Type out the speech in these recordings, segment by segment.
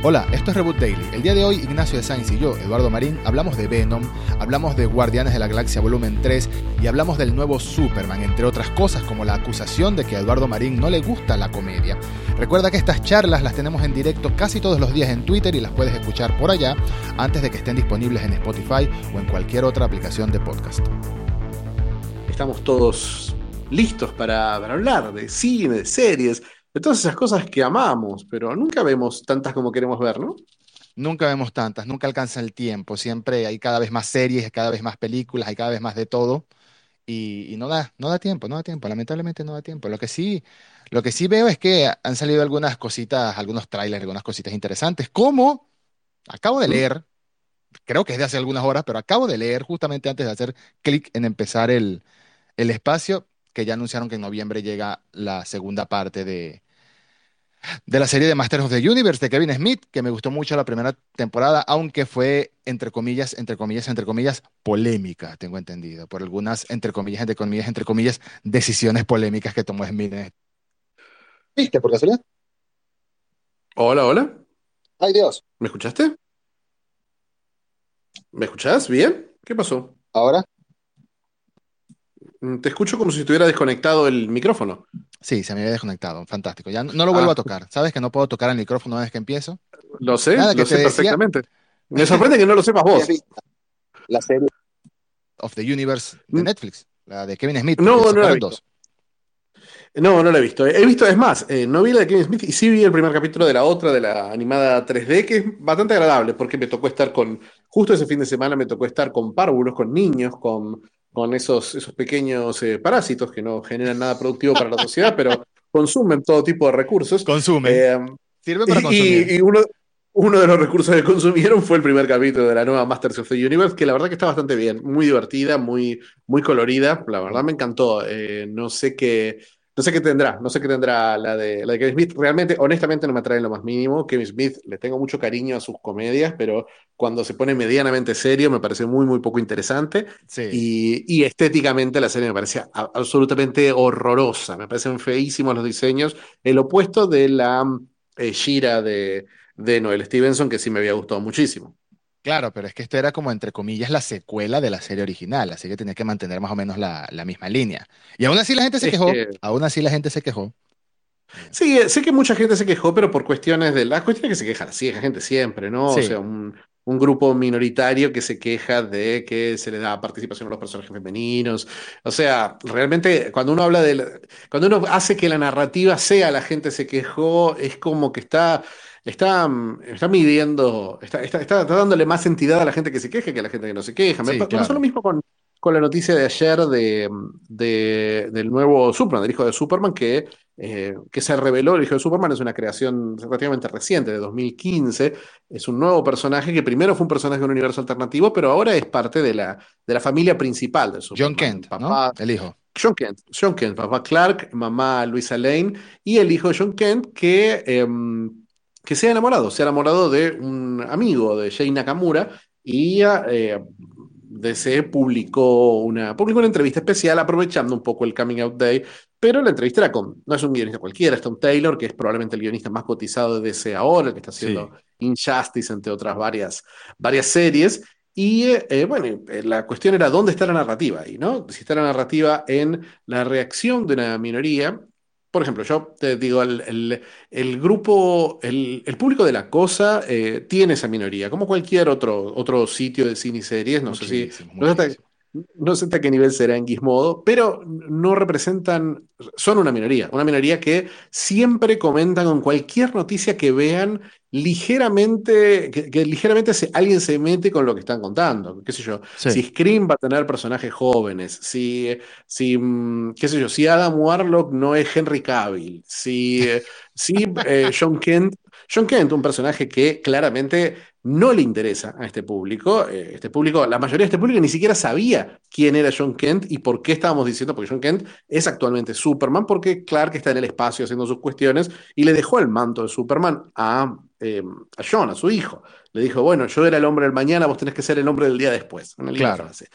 Hola, esto es Reboot Daily. El día de hoy Ignacio de Sainz y yo, Eduardo Marín, hablamos de Venom, hablamos de Guardianes de la Galaxia Volumen 3 y hablamos del nuevo Superman, entre otras cosas como la acusación de que a Eduardo Marín no le gusta la comedia. Recuerda que estas charlas las tenemos en directo casi todos los días en Twitter y las puedes escuchar por allá antes de que estén disponibles en Spotify o en cualquier otra aplicación de podcast. Estamos todos listos para, para hablar de cine, de series, de todas esas cosas que amamos, pero nunca vemos tantas como queremos ver, ¿no? Nunca vemos tantas, nunca alcanza el tiempo, siempre hay cada vez más series, cada vez más películas, hay cada vez más de todo y, y no da, no da tiempo, no da tiempo, lamentablemente no da tiempo. Lo que sí, lo que sí veo es que han salido algunas cositas, algunos trailers, algunas cositas interesantes, como acabo de leer, creo que es de hace algunas horas, pero acabo de leer justamente antes de hacer clic en empezar el, el espacio, que ya anunciaron que en noviembre llega la segunda parte de, de la serie de Masters of the Universe de Kevin Smith, que me gustó mucho la primera temporada, aunque fue, entre comillas, entre comillas, entre comillas, polémica, tengo entendido, por algunas, entre comillas, entre comillas, entre comillas, decisiones polémicas que tomó Smith. ¿Viste por casualidad? Hola, hola. Ay, Dios. ¿Me escuchaste? ¿Me escuchás? ¿Bien? ¿Qué pasó? ¿Ahora? Mm, Te escucho como si estuviera desconectado el micrófono. Sí, se me había desconectado, fantástico. Ya no, no lo vuelvo Ah. a tocar. ¿Sabes que no puedo tocar el micrófono una vez que empiezo? Lo sé, Nada, lo sé decía- perfectamente. Me sorprende que no lo sepas vos. ¿Has visto La serie. Of the Universe de Mm. Netflix, la de Kevin Smith. No, no la he visto. dos. No, no la he visto. He visto, es más, eh, no vi la de Kevin Smith y sí vi el primer capítulo de la otra, de la animada 3D, que es bastante agradable porque me tocó estar con, justo ese fin de semana me tocó estar con párvulos, con niños, con, con esos, esos pequeños eh, parásitos que no generan nada productivo para la sociedad, pero consumen todo tipo de recursos. Consumen. Eh, Sirve para y, consumir. y uno, uno de los recursos que consumieron fue el primer capítulo de la nueva Masters of the Universe, que la verdad que está bastante bien, muy divertida, muy, muy colorida. La verdad me encantó. Eh, no sé qué, no sé qué tendrá, no sé qué tendrá la de, la de Kevin Smith. Realmente, honestamente, no me atrae en lo más mínimo. Kevin Smith, le tengo mucho cariño a sus comedias, pero cuando se pone medianamente serio me parece muy, muy poco interesante. Sí. Y, y estéticamente la serie me parecía absolutamente horrorosa. Me parecen feísimos los diseños. El opuesto de la eh, Shira de, de Noel Stevenson, que sí me había gustado muchísimo. Claro, pero es que esto era como entre comillas la secuela de la serie original, así que tenía que mantener más o menos la, la misma línea. Y aún así la gente se Es quejó, que- aún así la gente se quejó. Sí, eh, sé que mucha gente se quejó, pero por cuestiones de las cuestiones que se quejan así, la gente siempre, ¿no? Sí. O sea, un, un grupo minoritario que se queja de que se le da participación a los personajes femeninos. O sea, realmente cuando uno habla de, la- cuando uno hace que la narrativa sea la gente se quejó, es como que está, está, mm, está midiendo, está, está, está- dándole más entidad a la gente que se queja que a la gente que no se queja. Me Sí, claro. lo mismo con, con la noticia de ayer de, de- del nuevo Superman, del hijo de Superman, que eh, que se reveló, el hijo de Superman es una creación relativamente reciente, de 2015, es un nuevo personaje que primero fue un personaje de un universo alternativo, pero ahora es parte de la, de la familia principal de Superman. John Kent, ¿no? Papá, El hijo. John Kent, John Kent, papá Clark, mamá Luisa Lane y el hijo de John Kent que, em, que se ha enamorado, se ha enamorado de un amigo de Jay Nakamura y eh, DC publicó una, publicó una entrevista especial aprovechando un poco el Coming Out Day, pero la entrevista era con, no es un guionista cualquiera, es Tom Taylor, que es probablemente el guionista más cotizado de DC ahora, el que está haciendo Injustice, entre otras varias, varias series. Y eh, bueno, eh, la cuestión era dónde está la narrativa ahí, ¿no? Si está la narrativa en la reacción de una minoría. Por ejemplo, yo te digo, el, el- el grupo, el, el público de la cosa eh, tiene esa minoría, como cualquier otro, otro sitio de cine y series, no sé si, Muchísimo, no sé hasta- muchísimo. no sé hasta qué nivel será en Gizmodo, pero no representan, son una minoría, una minoría que siempre comentan con cualquier noticia que vean ligeramente, que, que ligeramente se- alguien se mete con lo que están contando, qué sé yo, Sí. si Scream va a tener personajes jóvenes, si, si mm, qué sé yo, si Adam Warlock no es Henry Cavill, si, eh, si eh, John Kent, John Kent, un personaje que claramente no le interesa a este público. eh, este público, la mayoría de este público ni siquiera sabía quién era John Kent y por qué estábamos diciendo, porque John Kent es actualmente Superman, porque Clark está en el espacio haciendo sus cuestiones y le dejó el manto de Superman a, eh, a John, a su hijo. Le dijo, bueno, yo era el hombre del mañana, vos tenés que ser el hombre del día después. Claro. frase.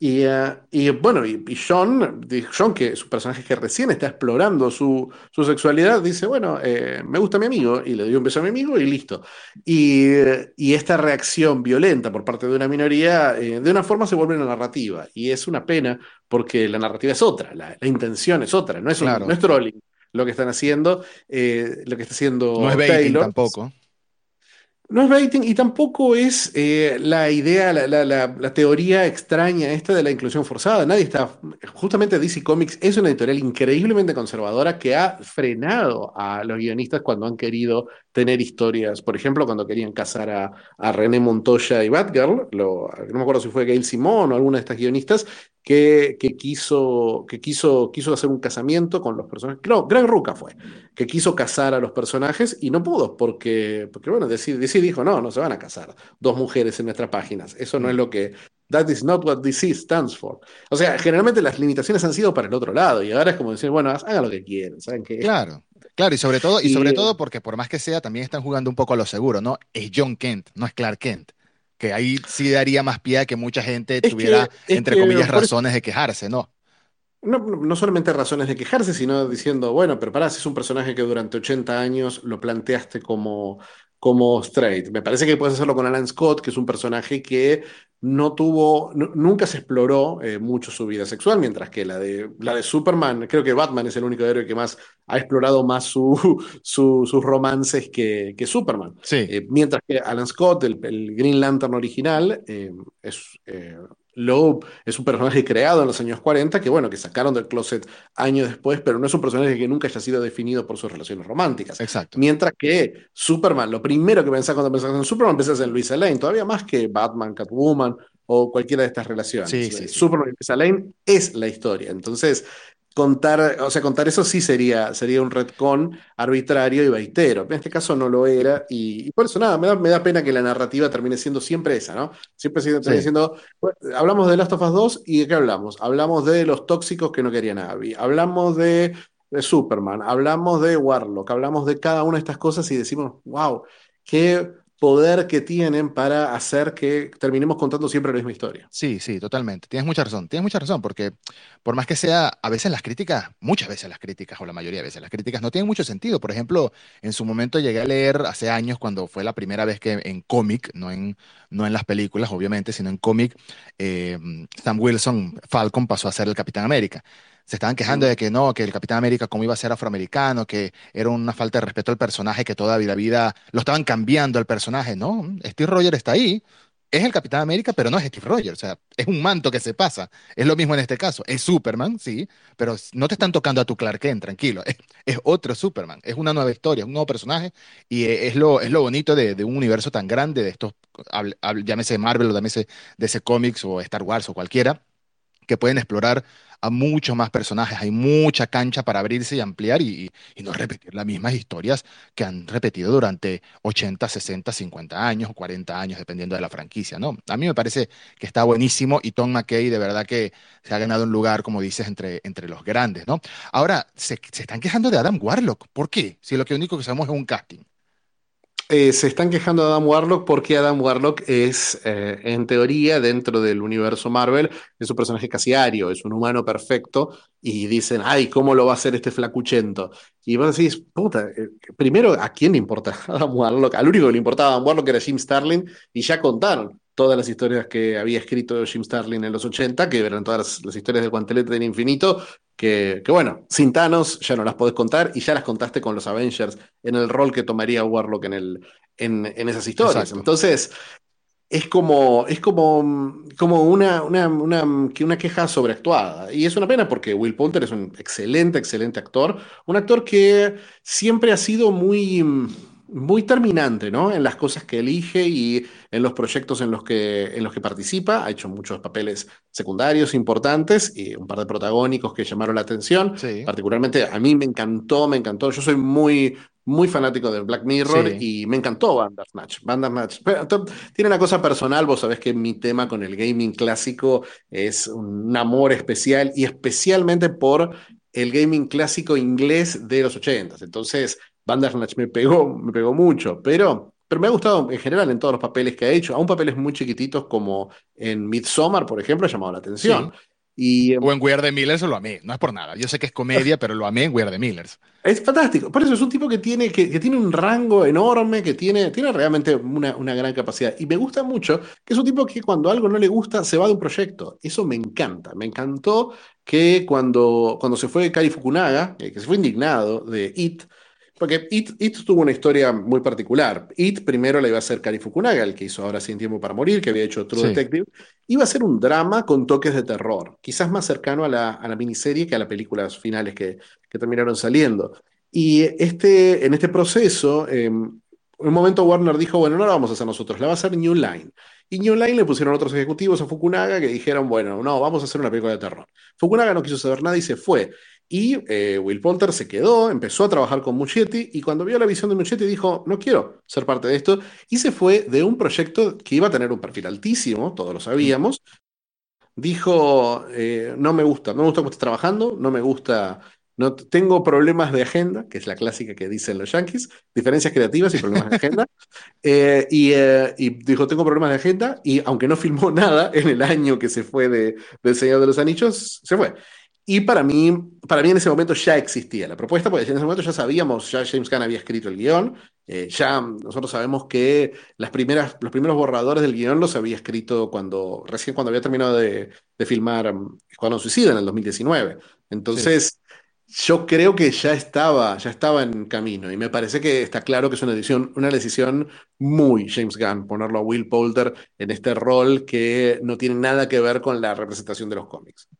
Y, eh, y, bueno, y, y John, John, que es un personaje que recién está explorando su, su sexualidad, dice, bueno, eh, me gusta mi amigo, y le dio un beso a mi amigo y listo. Y, y esta reacción violenta por parte de una minoría, eh, de una forma se vuelve una narrativa. Y es una pena porque la narrativa es otra, la, la intención es otra, no es, un- Claro. no es trolling lo que están haciendo, eh, lo que está haciendo No es Taylor. tampoco. No es baiting y tampoco es eh, la idea, la, la- la- teoría extraña esta de la inclusión forzada. Nadie está. Justamente DC Comics es una editorial increíblemente conservadora que ha frenado a los guionistas cuando han querido tener historias. Por ejemplo, cuando querían casar a, a René Montoya y Batgirl, lo- no me acuerdo si fue Gail Simón o alguna de estas guionistas, que, que quiso, que quiso, quiso hacer un casamiento con los personajes. No, Greg Rucka fue que quiso casar a los personajes y no pudo, porque, porque bueno, DC, DC dijo, no, no se van a casar dos mujeres en nuestras páginas. Eso no es lo que... That is not what DC stands for. O sea, generalmente las limitaciones han sido para el otro lado y ahora es como decir, bueno, hagan lo que quieran, ¿saben qué? Claro, claro, y sobre todo, y sobre Y- todo porque por más que sea, también están jugando un poco a lo seguro, ¿no? Es John Kent, no es Clark Kent. Que ahí sí daría más pie a que mucha gente que- tuviera, es entre que comillas, razones de quejarse, ¿no? No, no no solamente razones de quejarse, sino diciendo, bueno, pero pará, si es un personaje que durante 80 años lo planteaste como, como straight. Me parece que puedes hacerlo con Alan Scott, que es un personaje que no tuvo, nu- nunca se exploró eh, mucho su vida sexual, mientras que la de, la de Superman, creo que Batman es el único héroe que más ha explorado más su, su- sus romances que, que Superman. Sí, Eh, mientras que Alan Scott, el, el Green Lantern original, eh, es, eh, lo- es un personaje creado en los años 40, que bueno, que sacaron del closet años después, pero no es un personaje que nunca haya sido definido por sus relaciones románticas. exacto. Mientras que Superman, lo primero que pensás cuando pensás en Superman, pensás en Luisa Lane, todavía más que Batman, Catwoman o cualquiera de estas relaciones. Sí, sí, sí. Superman y Luisa Lane es la historia. Entonces, contar, o sea, contar eso sí sería, sería un retcon arbitrario y baitero. En este caso no lo era, y, y por eso nada, me da, me da pena que la narrativa termine siendo siempre esa, ¿no? Siempre sigue- Sí. siendo. bueno, hablamos de Last of Us 2 y ¿de qué hablamos? Hablamos de los tóxicos que no querían Abby, hablamos de, de Superman, hablamos de Warlock, hablamos de cada una de estas cosas y decimos, wow, qué poder que tienen para hacer que terminemos contando siempre la misma historia. Sí, sí, totalmente. Tienes mucha razón, tienes mucha razón, porque por más que sea, a veces las críticas, muchas veces las críticas, o la mayoría de veces las críticas no tienen mucho sentido. Por ejemplo, en su momento llegué a leer hace años, cuando fue la primera vez que en cómic, no en, no en las películas, obviamente, sino en cómic, eh, Sam Wilson, Falcon, pasó a ser el Capitán América. Se estaban quejando de que no, que el Capitán América, cómo iba a ser afroamericano, que era una falta de respeto al personaje, que toda la vida lo estaban cambiando al personaje. No, Steve Rogers está ahí, es el Capitán América, pero no es Steve Rogers, o sea, es un manto que se pasa. Es lo mismo en este caso. Es Superman, sí, pero no te están tocando a tu Clark Kent, tranquilo. Es, es otro Superman, es una nueva historia, es un nuevo personaje y eh, es lo, es lo bonito de, de un universo tan grande, de estos, hable- hable- llámese Marvel o llámese DC Comics o Star Wars o cualquiera, que pueden explorar a muchos más personajes. Hay mucha cancha para abrirse y ampliar y, no repetir las mismas historias que han repetido durante 80, 60, 50 años, 40 años, dependiendo de la franquicia, ¿no? A mí me parece que está buenísimo y Tom McKay de verdad que se ha ganado un lugar, como dices, entre, entre los grandes, ¿no? Ahora, se, se están quejando de Adam Warlock. ¿Por qué? Si lo que único que sabemos es un casting. Eh, se están quejando de Adam Warlock porque Adam Warlock es, eh, en teoría, dentro del universo Marvel, es un personaje casi ario, es un humano perfecto, y dicen, ay, ¿cómo lo va a hacer este flacuchento? Y vos decís, puta, eh, primero, ¿a quién le importa Adam Warlock? Al único que le importaba a Adam Warlock era Jim Starlin, y ya contaron todas las historias que había escrito Jim Starlin en los 80, que eran todas las, las historias del guantelete del infinito, que, que bueno, sin Thanos ya no las podés contar, y ya las contaste con los Avengers en el rol que tomaría Warlock en, el, en, en esas historias. Exacto. Entonces, es como, es como, como una, una, una, una queja sobreactuada. Y es una pena porque Will Poulter es un excelente, excelente actor. Un actor que siempre ha sido muy, muy terminante, ¿no? En las cosas que elige y en los proyectos en los que, en los que participa. Ha hecho muchos papeles secundarios importantes y un par de protagónicos que llamaron la atención. Sí. Particularmente a mí me encantó, me encantó. Yo soy muy, muy fanático de Black Mirror Sí. y me encantó Bandersnatch. Bandersnatch. Tiene una cosa personal, vos sabés que mi tema con el gaming clásico es un amor especial y especialmente por el gaming clásico inglés de los 80. Entonces, Bandersnatch me pegó, me pegó mucho, pero pero me ha gustado en general en todos los papeles que ha hecho, aún papeles muy chiquititos como en Midsommar, por ejemplo, ha llamado la atención. Sí. Y eh, O en We Are the Millers lo amé, no es por nada. Yo sé que es comedia, pero lo amé en We Are the Millers. es fantástico. Por eso es un tipo que tiene, que, que tiene un rango enorme, que tiene, tiene realmente una, una gran capacidad. Y me gusta mucho que es un tipo que cuando algo no le gusta se va de un proyecto. Eso me encanta. Me encantó que cuando, cuando se fue Cary Fukunaga, eh, que se fue indignado de It, porque It, It tuvo una historia muy particular. It primero la iba a hacer Cary Fukunaga, el que hizo Ahora Sin Tiempo para Morir, que había hecho True Sí, Detective. Iba a ser un drama con toques de terror, quizás más cercano a la, a la miniserie que a las películas finales que, que terminaron saliendo. Y este, en este proceso, eh, en un momento Warner dijo, bueno, no la vamos a hacer nosotros, la va a hacer New Line. Y New Line le pusieron otros ejecutivos a Fukunaga que dijeron, bueno, no, vamos a hacer una película de terror. Fukunaga no quiso saber nada y se fue. Y eh, Will Poulter se quedó, empezó a trabajar con Muschietti y cuando vio la visión de Muschietti dijo, no quiero ser parte de esto. Y se fue de un proyecto que iba a tener un perfil altísimo, todos lo sabíamos, dijo, eh, no me gusta, no me gusta cómo estás trabajando, no me gusta, no tengo problemas de agenda, que es la clásica que dicen los yankees, diferencias creativas y problemas de agenda. Eh, y, y dijo, tengo problemas de agenda, y aunque no filmó nada en el año que se fue de, del Señor de los Anillos, se fue. Y para mí, para mí en ese momento ya existía la propuesta, porque en ese momento ya sabíamos, ya James Gunn había escrito el guion, eh, ya nosotros sabemos que las primeras, los primeros borradores del guion los había escrito cuando, recién cuando había terminado de, de filmar um, Escuadrón Suicida en el 2019. sí. Entonces, yo creo que ya estaba, ya estaba en camino y me parece que está claro que es una decisión, una decisión muy James Gunn ponerlo a Will Poulter en este rol que no tiene nada que ver con la representación de los cómics.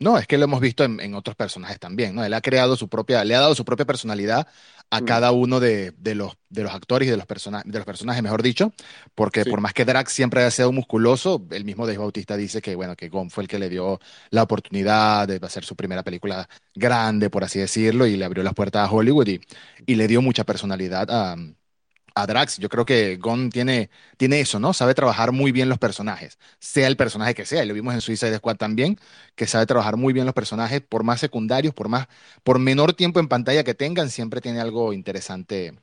No, es que lo hemos visto en, en otros personajes también, ¿no? Él ha creado su propia, le ha dado su propia personalidad a Mm, cada uno de, de los, de los actores y de los, persona- de los personajes, mejor dicho, porque por más que Drax siempre haya sido musculoso, el mismo Dave Bautista dice que, bueno, que Gon fue el que le dio la oportunidad de hacer su primera película grande, por así decirlo, y le abrió las puertas a Hollywood y, y le dio mucha personalidad a, a Drax. Yo creo que Gon tiene, tiene eso, ¿no? Sabe trabajar muy bien los personajes, sea el personaje que sea, y lo vimos en Suicide Squad también, que sabe trabajar muy bien los personajes, por más secundarios, por más, por menor tiempo en pantalla que tengan, siempre tiene algo interesante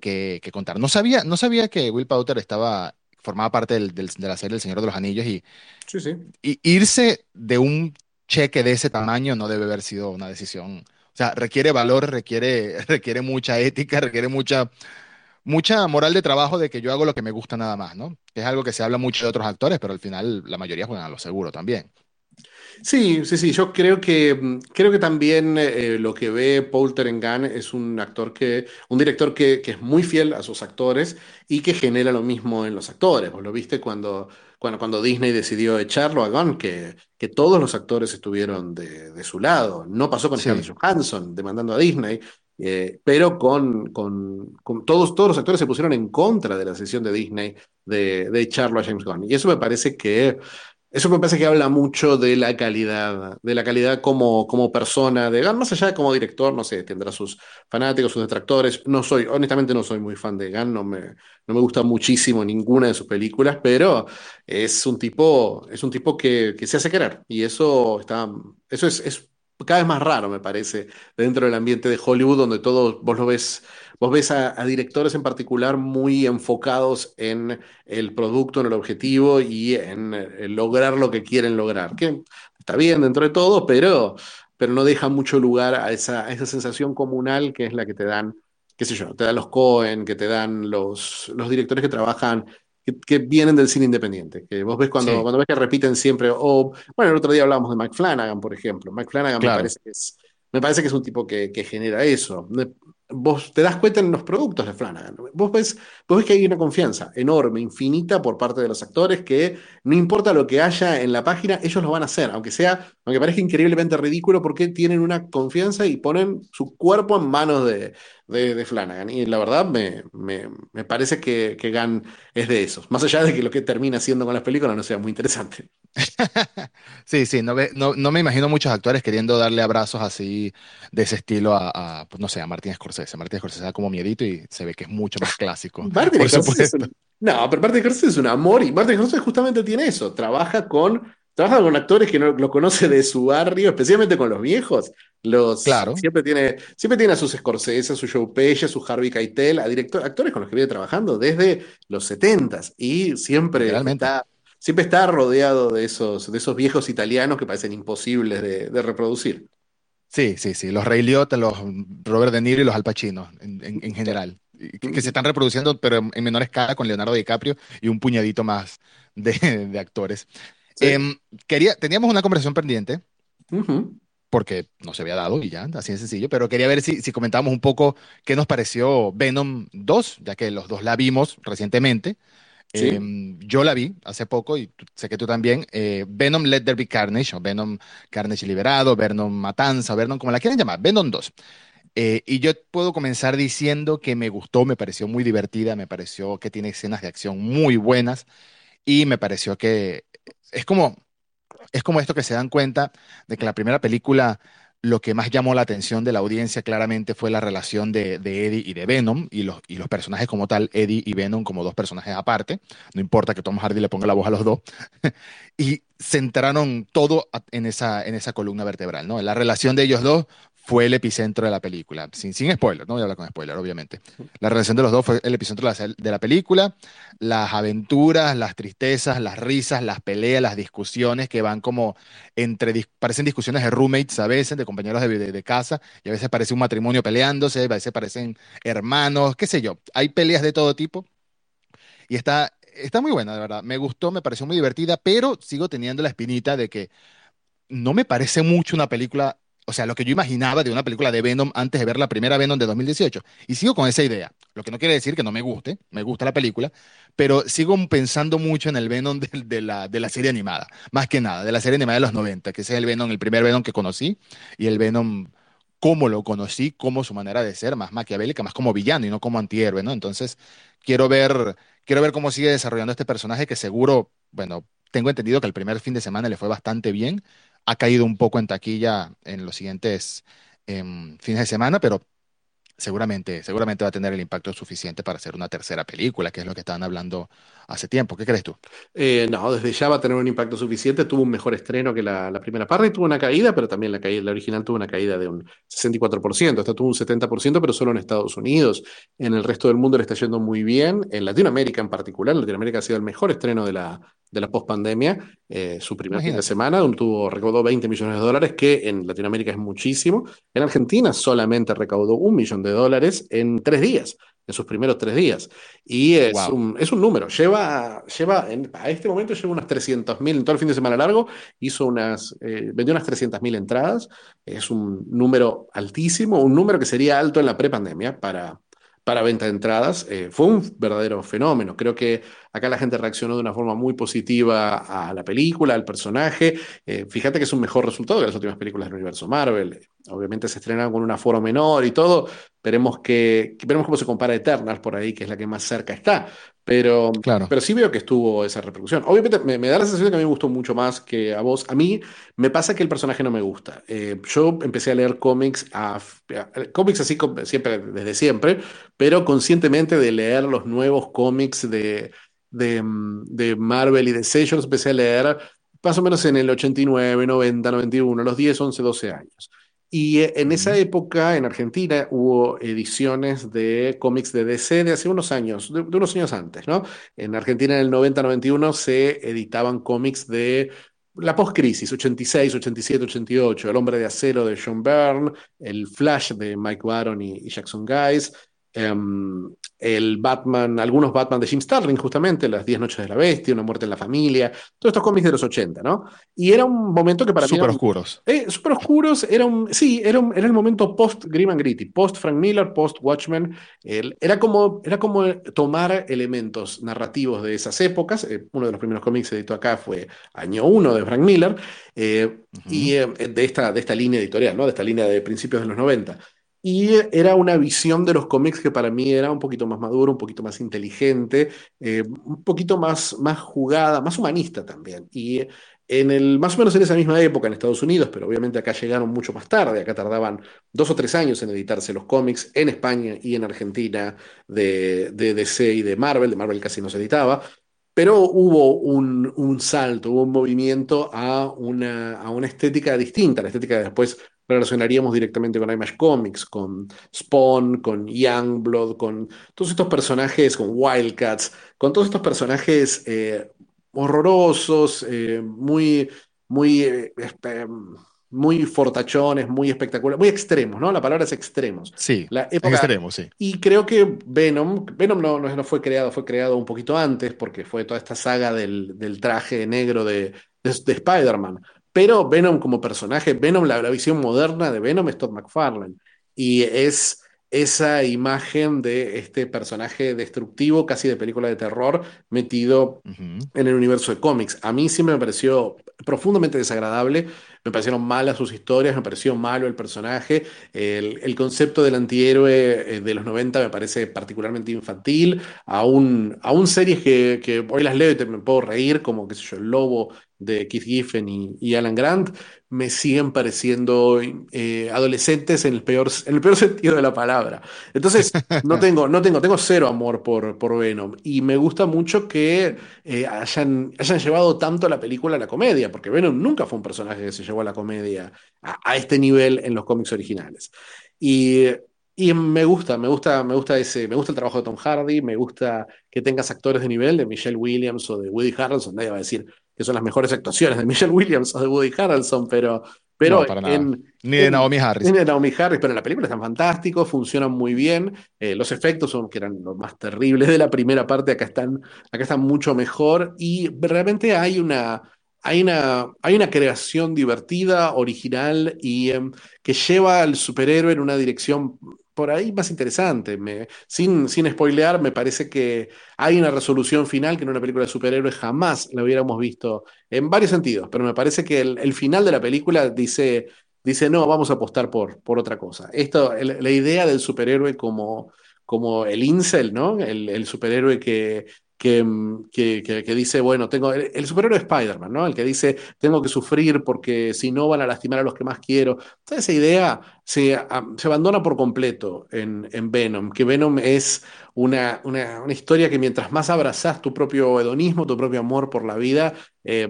que, que contar. No sabía, no sabía que Will Poulter estaba, formaba parte del- del- de la serie El Señor de los Anillos y, Sí, sí. y irse de un cheque de ese tamaño no debe haber sido una decisión. O sea, requiere valor, requiere, requiere mucha ética, requiere mucha, mucha moral de trabajo de que yo hago lo que me gusta nada más, ¿no? Que es algo que se habla mucho de otros actores, pero al final la mayoría juegan a lo seguro también. Sí, sí, sí, yo creo que, mm, creo que también eh, lo que ve Poulter en Gunn es un actor que, un director que, que es muy fiel a sus actores y que genera lo mismo en los actores. Vos lo viste cuando, cuando, cuando Disney decidió echarlo a Gunn, que, que todos los actores estuvieron de, de su lado. No pasó con Scarlett Sí, Johansson demandando a Disney, eh, pero con, con, con todos, todos los actores se pusieron en contra de la decisión de Disney de, de echarlo a James Gunn. Y eso me parece que eso me parece que habla mucho de la calidad, de la calidad como, como persona de Gunn, más allá de como director, no sé, tendrá sus fanáticos, sus detractores. No soy, honestamente no soy muy fan de Gunn, no me, no me gusta muchísimo ninguna de sus películas, pero es un tipo, es un tipo que, que se hace querer. Y eso está, eso es, es cada vez más raro, me parece, dentro del ambiente de Hollywood, donde todo, vos lo ves, vos ves a, directores en particular muy enfocados en el producto, en el objetivo y en, eh, lograr lo que quieren lograr. Que está bien dentro de todo, pero, pero no deja mucho lugar a esa, sensación comunal que es la que te dan, qué sé yo, te dan los Cohen, que te dan los directores que trabajan. Que, que vienen del cine independiente, que vos ves cuando, sí, cuando ves que repiten siempre, o bueno, el otro día hablábamos de Mike Flanagan, por ejemplo. Mike Flanagan me parece que es, me parece que es un tipo que, que genera eso. Vos te das cuenta en los productos de Flanagan. Vos ves, vos ves que hay una confianza enorme, infinita por parte de los actores que no importa lo que haya en la página, ellos lo van a hacer, aunque sea, aunque parezca increíblemente ridículo, porque tienen una confianza y ponen su cuerpo en manos de, de, de Flanagan. Y la verdad me, me, me parece que, que Gunn es de esos. Más allá de que lo que termina haciendo con las películas no sea muy interesante. Sí, sí, no, ve- no, no me imagino muchos actores queriendo darle abrazos así de ese estilo a, a, pues, no sé, a Martin Scorsese. Martin Scorsese da como miedito y se ve que es mucho más clásico, Martin por Scorsese es supuesto. un... No, pero Martin Scorsese es un amor y Martin Scorsese justamente tiene eso. Trabaja con trabaja con actores que no lo conoce de su barrio, especialmente con los viejos. Los, Claro, siempre tiene, siempre tiene a sus Scorsese, a su Joe Pesci, a su Harvey Keitel, a director, actores con los que viene trabajando desde los 70s y siempre literalmente. está, siempre está rodeado de esos, de esos viejos italianos que parecen imposibles de, de reproducir. Sí, sí, sí. Los Ray Liotta, los Robert De Niro y los Al Pacino en, en- en general. Que, que se están reproduciendo, pero en, en menor escala con Leonardo DiCaprio y un puñadito más de, de actores. Sí. Em, quería, teníamos una conversación pendiente Ujú. porque no se había dado y ya, así de sencillo, pero quería ver si, si comentábamos un poco qué nos pareció Venom 2, ya que los dos la vimos recientemente. Sí. Em, yo la vi hace poco y sé que tú también. eh, Venom Let There Be Carnage, o Venom Carnage Liberado, Venom Matanza, o Venom como la quieran llamar, Venom 2. Eh, y yo puedo comenzar diciendo que me gustó, me pareció muy divertida, me pareció que tiene escenas de acción muy buenas y me pareció que es como es como esto que se dan cuenta de que la primera película lo que más llamó la atención de la audiencia claramente fue la relación de, Eddie y de Venom y los, y los personajes como tal, Eddie y Venom como dos personajes aparte, no importa que Tom Hardy le ponga la voz a los dos, y centraron todo en esa, en esa columna vertebral, ¿no? La relación de ellos dos fue el epicentro de la película, sin, sin spoiler, no voy a hablar con spoiler, obviamente. La relación de los dos fue el epicentro de la, de la película, las aventuras, las tristezas, las risas, las peleas, las discusiones que van como entre, parecen discusiones de roommates a veces, de compañeros de, de- de casa, y a veces parece un matrimonio peleándose, a veces parecen hermanos, qué sé yo. Hay peleas de todo tipo y está, está muy buena, de verdad. Me gustó, me pareció muy divertida, pero sigo teniendo la espinita de que no me parece mucho una película, o sea, lo que yo imaginaba de una película de Venom antes de ver la primera Venom de 2018. Y sigo con esa idea, lo que no quiere decir que no me guste, me gusta la película, pero sigo pensando mucho en el Venom de, la, de la serie animada, más que nada, de la serie animada de los 90, que ese es el Venom, el primer Venom que conocí, y el Venom como lo conocí, como su manera de ser, más maquiavélica, más como villano y no como antihéroe, ¿no? Entonces, quiero ver, quiero ver cómo sigue desarrollando este personaje que seguro, bueno, tengo entendido que el primer fin de semana le fue bastante bien, ha caído un poco en taquilla en los siguientes em, fines de semana, pero seguramente, seguramente va a tener el impacto suficiente para hacer una tercera película, que es lo que estaban hablando hace tiempo. ¿Qué crees tú? Eh, no, desde ya va a tener un impacto suficiente. Tuvo un mejor estreno que la, primera parte tuvo una caída, pero también la, caída, la original tuvo una caída de un 64%. Esta tuvo un 70%, pero solo en Estados Unidos. En el resto del mundo le está yendo muy bien. En Latinoamérica en particular, Latinoamérica ha sido el mejor estreno de la, de la post-pandemia. Eh, su primer fin de semana donde tuvo, recaudó 20 millones de dólares, que en Latinoamérica es muchísimo. En Argentina solamente recaudó un millón de dólares en tres días, en sus primeros tres días. Y es Wow. un, es un número. Lleva, lleva en- a este momento lleva unas 300.000 en todo el fin de semana largo. Hizo unas, eh, vendió unas 300.000 entradas. Es un número altísimo, un número que sería alto en la prepandemia para, para venta de entradas. Eh, fue un verdadero fenómeno. Creo que acá la gente reaccionó de una forma muy positiva a la película, al personaje. Eh, fíjate que es un mejor resultado que las últimas películas del universo Marvel. Obviamente se estrenaron con un aforo menor y todo. Veremos, que, veremos cómo se compara Eternals por ahí, que es la que más cerca está. Pero, Claro. pero sí veo que estuvo esa repercusión. Obviamente me, me da la sensación de que a mí me gustó mucho más que a vos. A mí me pasa que el personaje no me gusta. Eh, yo empecé a leer cómics, a, a- cómics así siempre, desde siempre, pero conscientemente de leer los nuevos cómics de, de, de Marvel y de DC, yo los empecé a leer más o menos en el 89, 90, 91, los 10, 11, 12 años. Y eh, en esa época en Argentina hubo ediciones de cómics de DC de hace unos años, de, de unos años antes, ¿no? En Argentina en el 90-91 se editaban cómics de la post-crisis, 86, 87, 88, El hombre de acero de John Byrne, El Flash de Mike Baron y, y Jackson Guys, em, el Batman, algunos Batman de Jim Starlin, justamente, Las 10 noches de la bestia, Una muerte en la familia, todos estos cómics de los 80, ¿no? Y era un momento que para mí Súper oscuros. eh, súper oscuros, era un, sí, era, un- era el momento post Grim and Gritty, post Frank Miller, post Watchmen. Era, como, era como tomar elementos narrativos de esas épocas. eh, uno de los primeros cómics editó acá fue Año 1 de Frank Miller, eh, y eh, de, esta, de esta línea editorial, ¿no? de esta línea de principios de los 90. Y era una visión de los cómics que para mí era un poquito más maduro, un poquito más inteligente, eh, un poquito más, más jugada, más humanista también. Y en el, más o menos en esa misma época en Estados Unidos, pero obviamente acá llegaron mucho más tarde, acá tardaban dos o tres años en editarse los cómics en España y en Argentina de, de DC y de Marvel, de Marvel casi no se editaba. pero hubo un, un salto, hubo un movimiento a una, a una estética distinta, la estética que después relacionaríamos directamente con Image Comics, con Spawn, con Youngblood, con todos estos personajes, con Wildcats, con todos estos personajes eh, horrorosos, eh, muy, muy, eh, muy fortachones, muy espectaculares, muy extremos, ¿no? La palabra es extremos. Sí, La época extremo, sí. y creo que Venom, Venom no, no, no fue creado, fue creado un poquito antes, porque fue toda esta saga del, del traje negro de, de, de Spider-Man. Pero Venom como personaje, Venom, la, la visión moderna de Venom es Todd McFarlane. Y es esa imagen de este personaje destructivo, casi de película de terror, metido en el universo de cómics. A mí siempre me pareció profundamente desagradable, me parecieron malas sus historias, me pareció malo el personaje, el, el concepto del antihéroe eh, de los 90 me parece particularmente infantil, aún, aún series que, que hoy las leo y te, me puedo reír, como qué sé yo, El Lobo de Keith Giffen y, y Alan Grant, me siguen pareciendo eh, adolescentes en el peor, en el peor sentido de la palabra. Entonces, no tengo, no tengo, tengo cero amor por, por Venom y me gusta mucho que eh, hayan, hayan llevado tanto la película a la comedia, porque Venom nunca fue un personaje que se llevó a la comedia a, a este nivel en los cómics originales. Y, y me gusta, me gusta, me gusta ese, me gusta el trabajo de Tom Hardy, me gusta que tengas actores de nivel de Michelle Williams o de Woody Harrelson, nadie va a decir que son las mejores actuaciones de Michelle Williams o de Woody Harrelson, pero, pero No, para nada. en, Ni de en- Naomi Harris. en Naomi Harris, pero en la película están fantásticos, funcionan muy bien. eh, los efectos son que eran los más terribles de la primera parte, acá están, acá están mucho mejor y realmente hay una, hay una, hay una creación divertida, original y em, que lleva al superhéroe en una dirección por ahí más interesante. Sin, sin spoilear, me parece que hay una resolución final que en una película de superhéroes jamás la hubiéramos visto en varios sentidos, pero me parece que el, final de la película dice dice, no, vamos a apostar por, por otra cosa. Esto, la idea del superhéroe como, como el incel, ¿no? El, el superhéroe que, que, que, que- dice, bueno, tengo, el, el superhéroe de Spider-Man, ¿no? El que dice, tengo que sufrir porque si no van a lastimar a los que más quiero. Toda esa idea se, a- se abandona por completo en, en Venom, que Venom es una, una, una historia que mientras más abrazás tu propio hedonismo, tu propio amor por la vida, eh,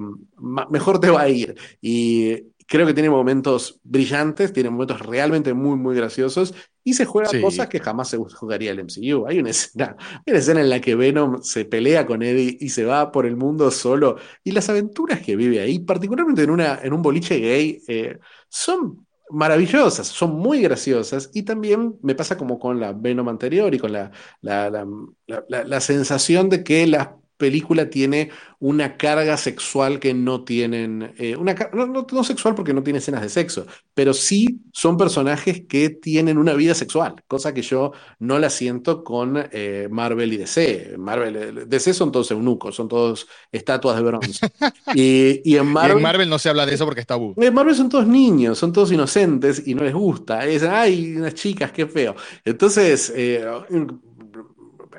mejor te va a ir. Y creo que tiene momentos brillantes, tiene momentos realmente muy, muy graciosos y se juega Sí. cosas que jamás se jugaría el MCU. Hay una escena, hay una escena en la que Venom se pelea con Eddie y se va por el mundo solo y las aventuras que vive ahí, particularmente en, una, en un boliche gay, eh, son maravillosas, son muy graciosas y también me pasa como con la Venom anterior y con la, la, la, la- la- la sensación de que la película tiene una carga sexual que no tienen, eh, una, no, no- no sexual porque no tiene escenas de sexo, pero sí son personajes que tienen una vida sexual, cosa que yo no la siento con eh, Marvel y DC. Marvel, eh, DC son todos eunucos, son todos estatuas de bronce. Y, y en Y Marvel... en Marvel no se habla de eso porque es tabú. En Marvel son todos niños, son todos inocentes y no les gusta. Dicen, ay, unas chicas, qué feo. Entonces, eh,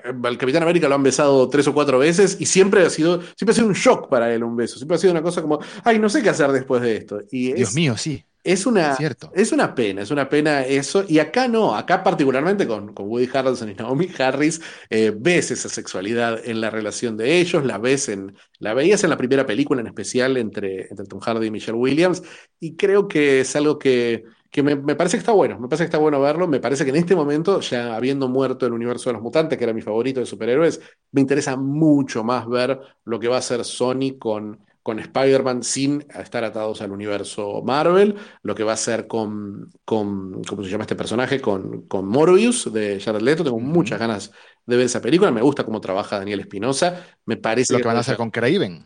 al Capitán América lo han besado tres o cuatro veces y siempre ha sido, siempre ha sido un shock para él un beso. Siempre ha sido una cosa como, ay, no sé qué hacer después de esto. Y Dios mío, sí, es una, cierto. es una pena, es una pena eso. Y acá no, acá particularmente con, con Woody Harrelson y Naomi Harris, eh, ves esa sexualidad en la relación de ellos, la ves en, la veías en la primera película en especial entre, entre Tom Hardy y Michelle Williams, y creo que es algo que, que me, me parece que está bueno, me parece que está bueno verlo, me parece que en este momento, ya habiendo muerto el universo de los mutantes, que era mi favorito de superhéroes, me interesa mucho más ver lo que va a hacer Sony con... Con Spider-Man sin estar atados al universo Marvel, lo que va a hacer con, con ¿cómo se llama este personaje? Con, con Morbius de Jared Leto. Tengo muchas ganas de ver esa película. Me gusta cómo trabaja Daniel Espinosa. Me parece Lo que que van a hacer con Craven.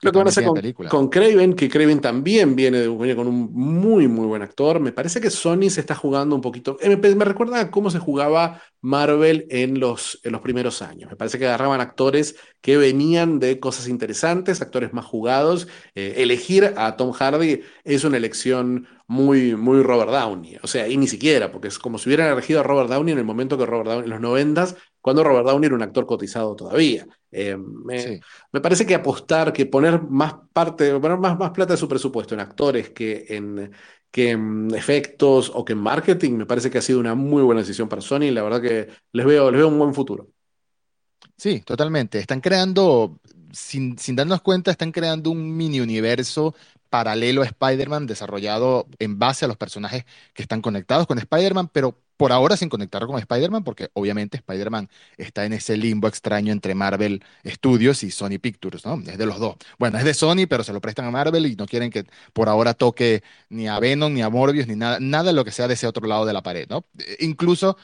Lo que van a hacer con, Craven, que Craven también viene, de- viene con un muy, muy buen actor. Me parece que Sony se está jugando un poquito. eh, Me, me recuerda a cómo se jugaba Marvel en los, en los primeros años. Me parece que agarraban actores que venían de cosas interesantes, actores más jugados. Eh, elegir a Tom Hardy es una elección muy, muy Robert Downey. O sea, y ni siquiera, porque es como si hubieran elegido a Robert Downey en el momento que Robert Downey, en los noventas, cuando Robert Downey era un actor cotizado todavía. Eh, me, Sí. me parece que apostar, que poner más parte, poner más, más plata de su presupuesto en actores que en, que en efectos o que en marketing, me parece que ha sido una muy buena decisión para Sony y la verdad que les veo, les veo un buen futuro. Sí, totalmente. Están creando, sin, sin darnos cuenta, están creando un mini universo paralelo a Spider-Man desarrollado en base a los personajes que están conectados con Spider-Man, pero por ahora sin conectar con Spider-Man, porque obviamente Spider-Man está en ese limbo extraño entre Marvel Studios y Sony Pictures, ¿no? Es de los dos. Bueno, es de Sony, pero se lo prestan a Marvel y no quieren que por ahora toque ni a Venom, ni a Morbius, ni nada, nada de lo que sea de ese otro lado de la pared, ¿no? Eh, Incluso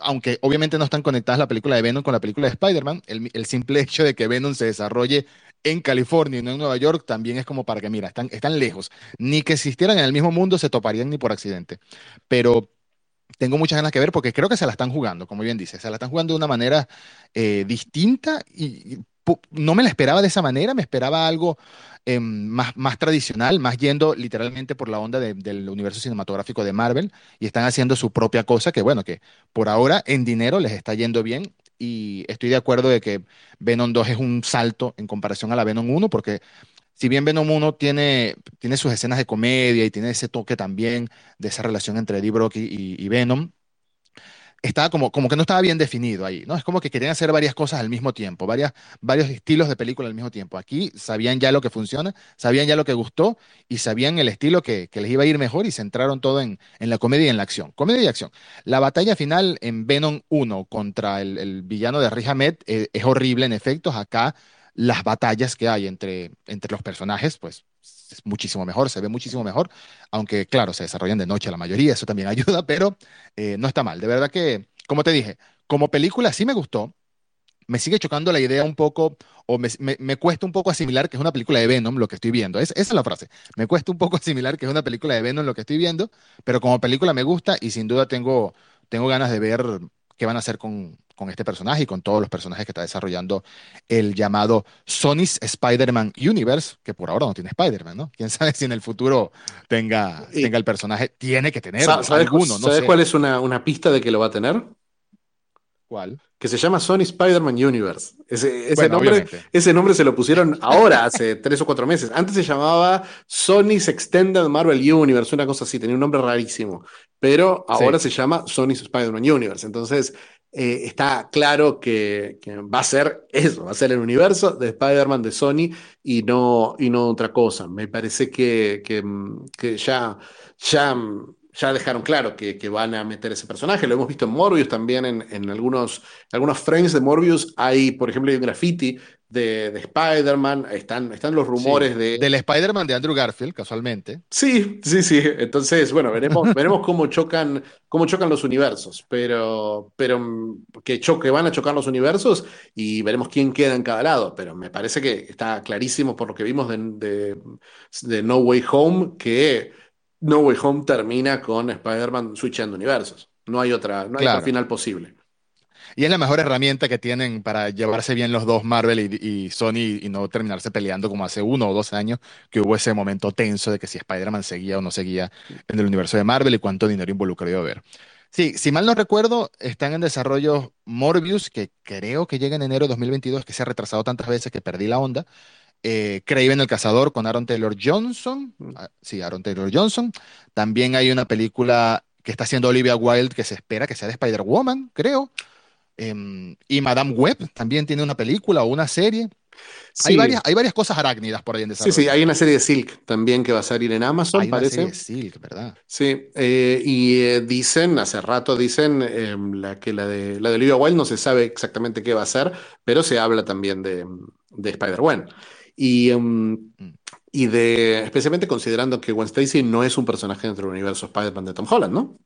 aunque obviamente no están conectadas la película de Venom con la película de Spider-Man, el, el simple hecho de que Venom se desarrolle en California y no en Nueva York también es como para que, mira, están, están lejos. Ni que existieran en el mismo mundo se toparían ni por accidente. Pero tengo muchas ganas que ver porque creo que se la están jugando, como bien dice, se la están jugando de una manera eh, distinta y, no me la esperaba de esa manera, me esperaba algo eh, más, más tradicional, más yendo literalmente por la onda de- del universo cinematográfico de Marvel y están haciendo su propia cosa que bueno, que por ahora en dinero les está yendo bien y estoy de acuerdo de que Venom 2 es un salto en comparación a la Venom 1 porque si bien Venom 1 tiene, tiene sus escenas de comedia y tiene ese toque también de esa relación entre Eddie Brock y, Venom, estaba como, como que no estaba bien definido ahí, ¿no? Es como que querían hacer varias cosas al mismo tiempo, varias, varios estilos de película al mismo tiempo. Aquí sabían ya lo que funciona, sabían ya lo que gustó y sabían el estilo que, que les iba a ir mejor y centraron todo en, en la comedia y en la acción. Comedia y acción. La batalla final en Venom 1 contra el, el villano de Riz Ahmed eh, es horrible en efectos. Acá las batallas que hay entre, entre los personajes, pues es muchísimo mejor, se ve muchísimo mejor, aunque claro, se desarrollan de noche la mayoría, eso también ayuda, pero eh, no está mal. De verdad que, como te dije, como película sí me gustó. Me sigue chocando la idea un poco, o me, me- cuesta un poco asimilar que es una película de Venom lo que estoy viendo. Es, esa es la frase. Me cuesta un poco asimilar que es una película de Venom lo que estoy viendo, pero como película me gusta y sin duda tengo, tengo ganas de ver qué van a hacer con, con este personaje y con todos los personajes que está desarrollando el llamado Sony's Spider-Man Universe, que por ahora no tiene Spider-Man, ¿no? Quién sabe si en el futuro tenga, Y- tenga el personaje. Tiene que tenerlo, ¿Sabes, alguno, no sabes sé cuál es una, una pista de que lo va a tener? cuál. Que se llama Sony Spider-Man Universe. Ese, ese Bueno, nombre, ese nombre se lo pusieron ahora, hace tres o cuatro meses. Antes se llamaba Sony's Extended Marvel Universe, una cosa así, tenía un nombre rarísimo. Pero ahora Sí. se llama Sony's Spider-Man Universe. Entonces, eh, está claro que, va a ser eso, va a ser el universo de Spider-Man de Sony y no, y no otra cosa. Me parece que, mm, ya, ya, ya dejaron claro que, que van a meter ese personaje. Lo hemos visto en Morbius también, en, en algunos, algunos frames de Morbius. Hay, por ejemplo, hay un graffiti de, de Spider-Man. Están, están los Sí, rumores de, del Spider-Man de Andrew Garfield, casualmente. Sí, sí, sí. Entonces, bueno, veremos, veremos cómo chocan, cómo chocan los universos, pero, pero que choque, van a chocar los universos y veremos quién queda en cada lado. Pero me parece que está clarísimo por lo que vimos de, de- de No Way Home que No Way Home termina con Spider-Man switchando universos. No hay otra, no hay Claro. final posible. Y es la mejor herramienta que tienen para llevarse bien los dos, Marvel y, y Sony, y no terminarse peleando como hace uno o dos años, que hubo ese momento tenso de que si Spider-Man seguía o no seguía en el universo de Marvel y cuánto dinero involucró iba a haber. Sí, si mal no recuerdo, están en desarrollo Morbius, que creo que llega en enero de 2022, que se ha retrasado tantas veces que perdí la onda. Eh, Kraven el Cazador con Aaron Taylor Johnson. Ah, sí, Aaron Taylor Johnson. También hay una película que está haciendo Olivia Wilde que se espera que sea de Spider-Woman, creo. Em, y Madame Web también tiene una película o una serie. Hay Sí, varias, hay varias cosas arácnidas por ahí en sí, desarrollo. sí. Hay una serie de Silk también que va a salir en Amazon, Hay una serie de Silk, ¿verdad? Sí, eh, y eh, dicen, hace rato dicen eh, la, que la de, la de Olivia Wilde no se sabe exactamente qué va a ser, pero se habla también de, de Spider-Gwen. Y, em, Mm. y de, especialmente considerando que Gwen Stacy no es un personaje dentro del universo Spider-Man de Tom Holland, ¿no?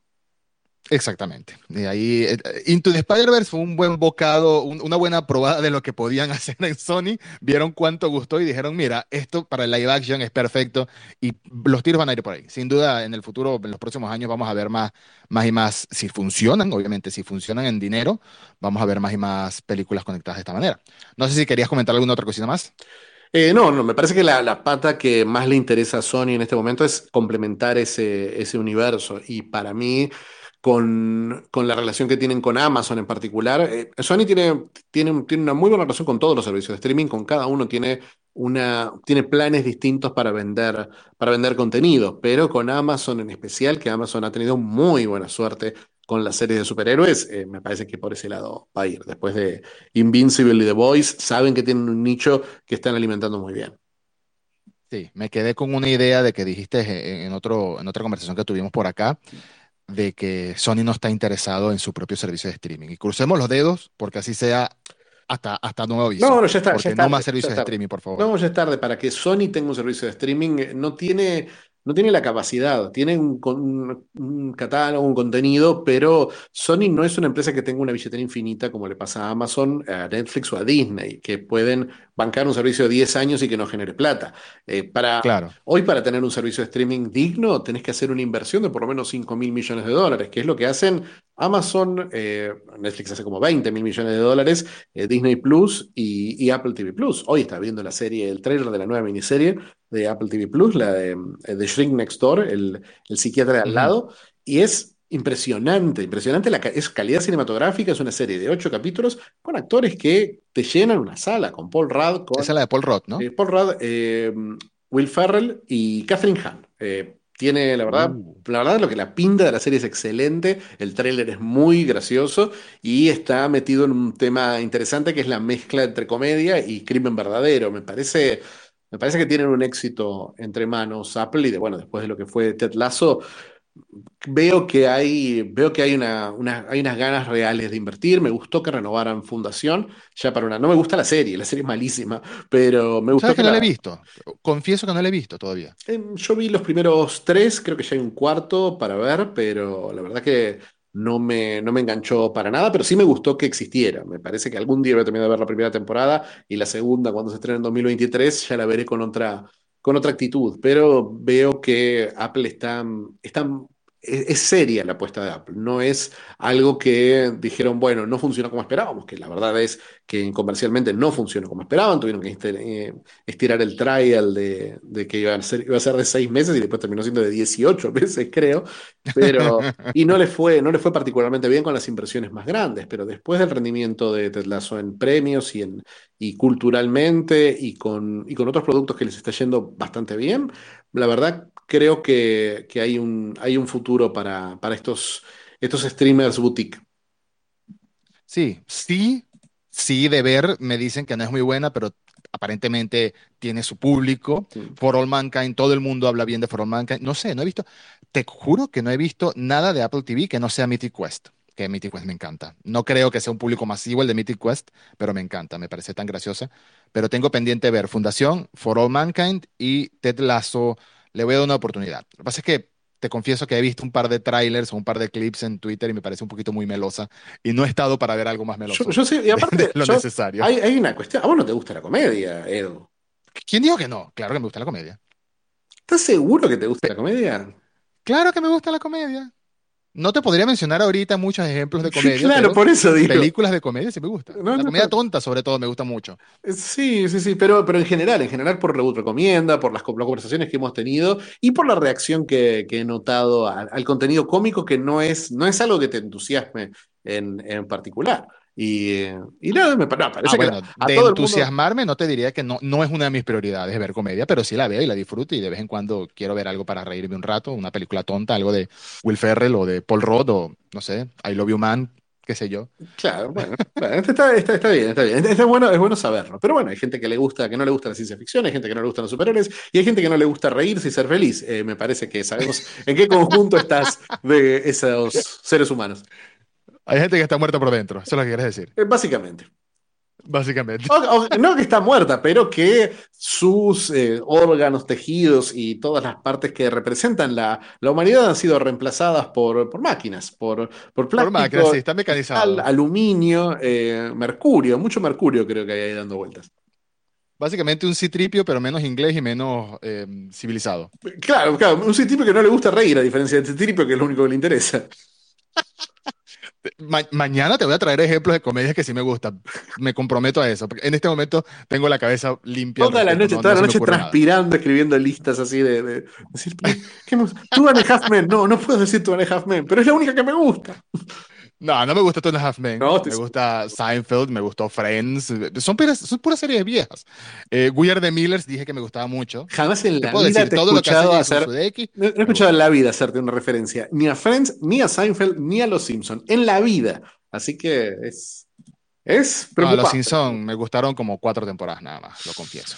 Exactamente. Y ahí, eh, Into the Spider-Verse fue un buen bocado, un- una buena probada de lo que podían hacer en Sony. Vieron cuánto gustó y dijeron, mira, esto para el live action es perfecto y los tiros van a ir por ahí. Sin duda, en el futuro, en los próximos años, vamos a ver más, más y más, si funcionan, obviamente, si funcionan en dinero, vamos a ver más y más películas conectadas de esta manera. No sé si querías comentar alguna otra cosita más. Eh, no, no, me parece que la, la pata que más le interesa a Sony en este momento es complementar ese, ese universo. Y para mí, con, con la relación que tienen con Amazon en particular, eh, Sony tiene, tiene, tiene una muy buena relación con todos los servicios de streaming, con cada uno tiene, una, tiene planes distintos para vender, para vender contenido, pero con Amazon en especial, que Amazon ha tenido muy buena suerte con las series de superhéroes, eh, me parece que por ese lado va a ir. Después de Invincible y The Boys, saben que tienen un nicho que están alimentando muy bien. Sí, me quedé con una idea de que dijiste en otro, en otra conversación que tuvimos por acá, de que Sony no está interesado en su propio servicio de streaming. Y crucemos los dedos porque así sea hasta, hasta nuevo aviso. No, no, ya está, ya Porque es no más ya servicios de streaming, por favor. No, ya es tarde. Para que Sony tenga un servicio de streaming, eh, no tiene, no tiene la capacidad, tiene un, con- un- un catálogo, un contenido, pero Sony no es una empresa que tenga una billetera infinita como le pasa a Amazon, a Netflix o a Disney, que pueden bancar un servicio de 10 años y que no genere plata. Eh, para, Claro. Hoy para tener un servicio de streaming digno tenés que hacer una inversión de por lo menos 5 mil millones de dólares, que es lo que hacen Amazon, eh, Netflix hace como 20 mil millones de dólares, eh, Disney Plus y, y Apple TV Plus. Hoy está viendo la serie, el trailer de la nueva miniserie de Apple TV Plus, la de, eh, de Shrink Next Door, el, el psiquiatra de al lado, y es impresionante, impresionante, la, es calidad cinematográfica, es una serie de 8 capítulos con actores que te llenan una sala, con Paul Rudd, con Esa es la de Paul Roth, ¿no? eh, Paul Rudd, Will Ferrell y Catherine Hahn. Tiene, la verdad, Uh. la verdad, lo que la pinta de la serie es excelente. El tráiler es muy gracioso y está metido en un tema interesante que es la mezcla entre comedia y crimen verdadero. Me parece, me parece que tienen un éxito entre manos Apple y de, bueno, después de lo que fue Ted Lasso, Veo que hay, veo que hay, una, una- hay unas ganas reales de invertir. Me gustó que renovaran Fundación ya para una. No me gusta la serie, la serie es malísima, pero me gustó ¿Sabes que que no la he visto? Confieso que no la he visto todavía. Eh, Yo vi los primeros tres, creo que ya hay un cuarto para ver, pero la verdad que no me, no me enganchó para nada, pero sí me gustó que existiera. Me parece que algún día voy a terminar de ver la primera temporada y la segunda, cuando se estrene en 2023, ya la veré con otra, con otra actitud. Pero veo que Apple está, está es, es seria la apuesta de Apple, no es algo que dijeron, bueno, no funcionó como esperábamos, que la verdad es que comercialmente no funcionó como esperaban, tuvieron que este- eh, estirar el trial de, que iba a ser, de seis meses y después terminó siendo de 18 meses, creo, pero, y no le fue, no fue particularmente bien con las impresiones más grandes, pero después del rendimiento de Ted en premios y, en, y culturalmente y con, y con otros productos que les está yendo bastante bien, la verdad creo que, que hay un, hay un futuro para, para estos, estos streamers boutique. Sí, sí, sí, de ver, me dicen que no es muy buena, pero aparentemente tiene su público. For All Mankind, todo el mundo habla bien de For All Mankind. No sé, no he visto, te juro que no he visto nada de Apple TV que no sea Mythic Quest, que Mythic Quest me encanta. No creo que sea un público masivo el de Mythic Quest, pero me encanta, me parece tan graciosa. Pero tengo pendiente ver Fundación, For All Mankind y Ted Lasso. Le voy a dar una oportunidad. Lo que pasa es que te confieso que he visto un par de trailers o un par de clips en Twitter y me parece un poquito muy melosa y no he estado para ver algo más meloso Yo, yo sé, y aparte, de lo yo- necesario. hay, hay una cuestión, a vos no te gusta la comedia, Edu. ¿Quién dijo que no? Claro que me gusta la comedia. ¿Estás seguro que te gusta la comedia? Claro que me gusta la comedia. No te podría mencionar ahorita muchos ejemplos de comedia, Claro, pero por eso digo. películas de comedia sí me gustan. No, La no, comedia tonta, sobre todo, me gusta mucho. Sí, sí, sí, pero, pero en general, en general por Reboot Recomienda, por las, co- las conversaciones que hemos tenido y por la reacción que, que he notado al, al contenido cómico que no es, no es algo que te entusiasme en, en particular. Y, y nada, me no, parece Ah, que bueno, a de todo el mundo- entusiasmarme no te diría que no, no es una de mis prioridades ver comedia, pero sí la veo y la disfruto y de vez en cuando quiero ver algo para reírme un rato, una película tonta, algo de Will Ferrell o de Paul Rudd o no sé, I Love You Man, qué sé yo. Claro, bueno, bueno, este está, está- está bien, está bien. Este es bueno, es bueno saberlo. Pero bueno, hay gente que le gusta, que no le gusta la ciencia ficción, hay gente que no le gustan los superhéroes y hay gente que no le gusta reírse y ser feliz. Eh, me parece que sabemos en qué conjunto estás de esos seres humanos. Hay gente que está muerta por dentro, eso es lo que quieres decir, Eh, básicamente. básicamente. O- o- no que está muerta, pero que sus eh, órganos, tejidos y todas las partes que representan la, la humanidad han sido reemplazadas por, por máquinas, por, por Por máquinas, sí, está al- mecanizado. aluminio, eh, mercurio, mucho mercurio creo que hay ahí dando vueltas. Básicamente un citripio, pero menos inglés y menos eh, civilizado. Claro, claro, un citripio que no le gusta reír, a diferencia del citripio que es lo único que le interesa. Ma- mañana te voy a traer ejemplos de comedias que sí me gustan. Me comprometo a eso, porque en este momento tengo la cabeza limpia. Toda la noche, no- toda no la noche ocurre nada. transpirando, escribiendo listas así de, de- decir, "¿Qué más? Two and a Half Men. No, no puedo decir Two and a Half Men, pero es la única que me gusta. No, no me gusta Two and a Half Men. No, te- Me gusta Seinfeld, me gustó Friends. Son puras, son puras series viejas. Eh, We Are the Millers dije que me gustaba mucho. Jamás en la vida te he escuchado hacer. No, no he escuchado en la vida hacerte una referencia ni a Friends, ni a Seinfeld, ni a Los Simpson. En la vida. Así que es. Es No, Los preocupante. Simpson me gustaron como cuatro temporadas nada más, lo confieso.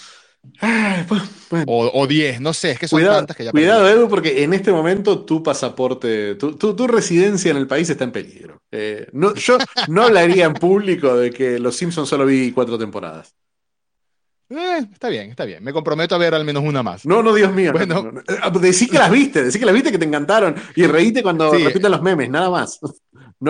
Ay, pues, bueno. O, o diez, no sé, es que son Cuidado, tantas que ya cuidado, perdí. Edu, porque en este momento tu pasaporte, tu, tu- tu residencia en el país está en peligro. Eh, no, yo no hablaría en público de que Los Simpsons solo vi cuatro temporadas. Eh, está bien, está bien. Me comprometo a ver al menos una más. No, no, Dios mío. no, Bueno. no, no. Decí que las viste, decí que las viste que te encantaron y reíte cuando Sí. repiten los memes, nada más.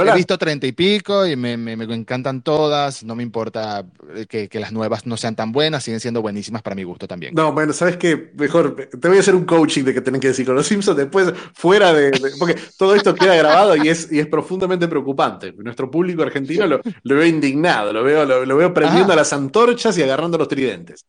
No He visto treinta y pico y me, me- me encantan todas. No me importa eh, que, que las nuevas no sean tan buenas, siguen siendo buenísimas para mi gusto también. No, bueno, ¿sabes qué? Mejor te voy a hacer un coaching de que tenés que decir con los Simpsons después, fuera de, de- Porque todo esto queda grabado y es, y es profundamente preocupante. Nuestro público argentino lo, lo veo indignado, lo veo, lo, lo veo prendiendo las antorchas y agarrando los tridentes.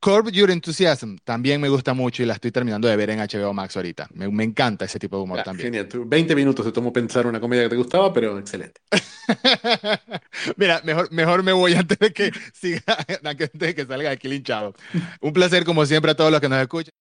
Curb Your Enthusiasm también me gusta mucho y la estoy terminando de ver en HBO Max ahorita. Me, me encanta ese tipo de humor Ah, también. genial. Tú- 20 minutos te tomó pensar una comedia que te gustaba, pero excelente. Mira, mejor, mejor me voy antes de que siga, antes de que salga aquí linchado. Un placer como siempre a todos los que nos escuchan.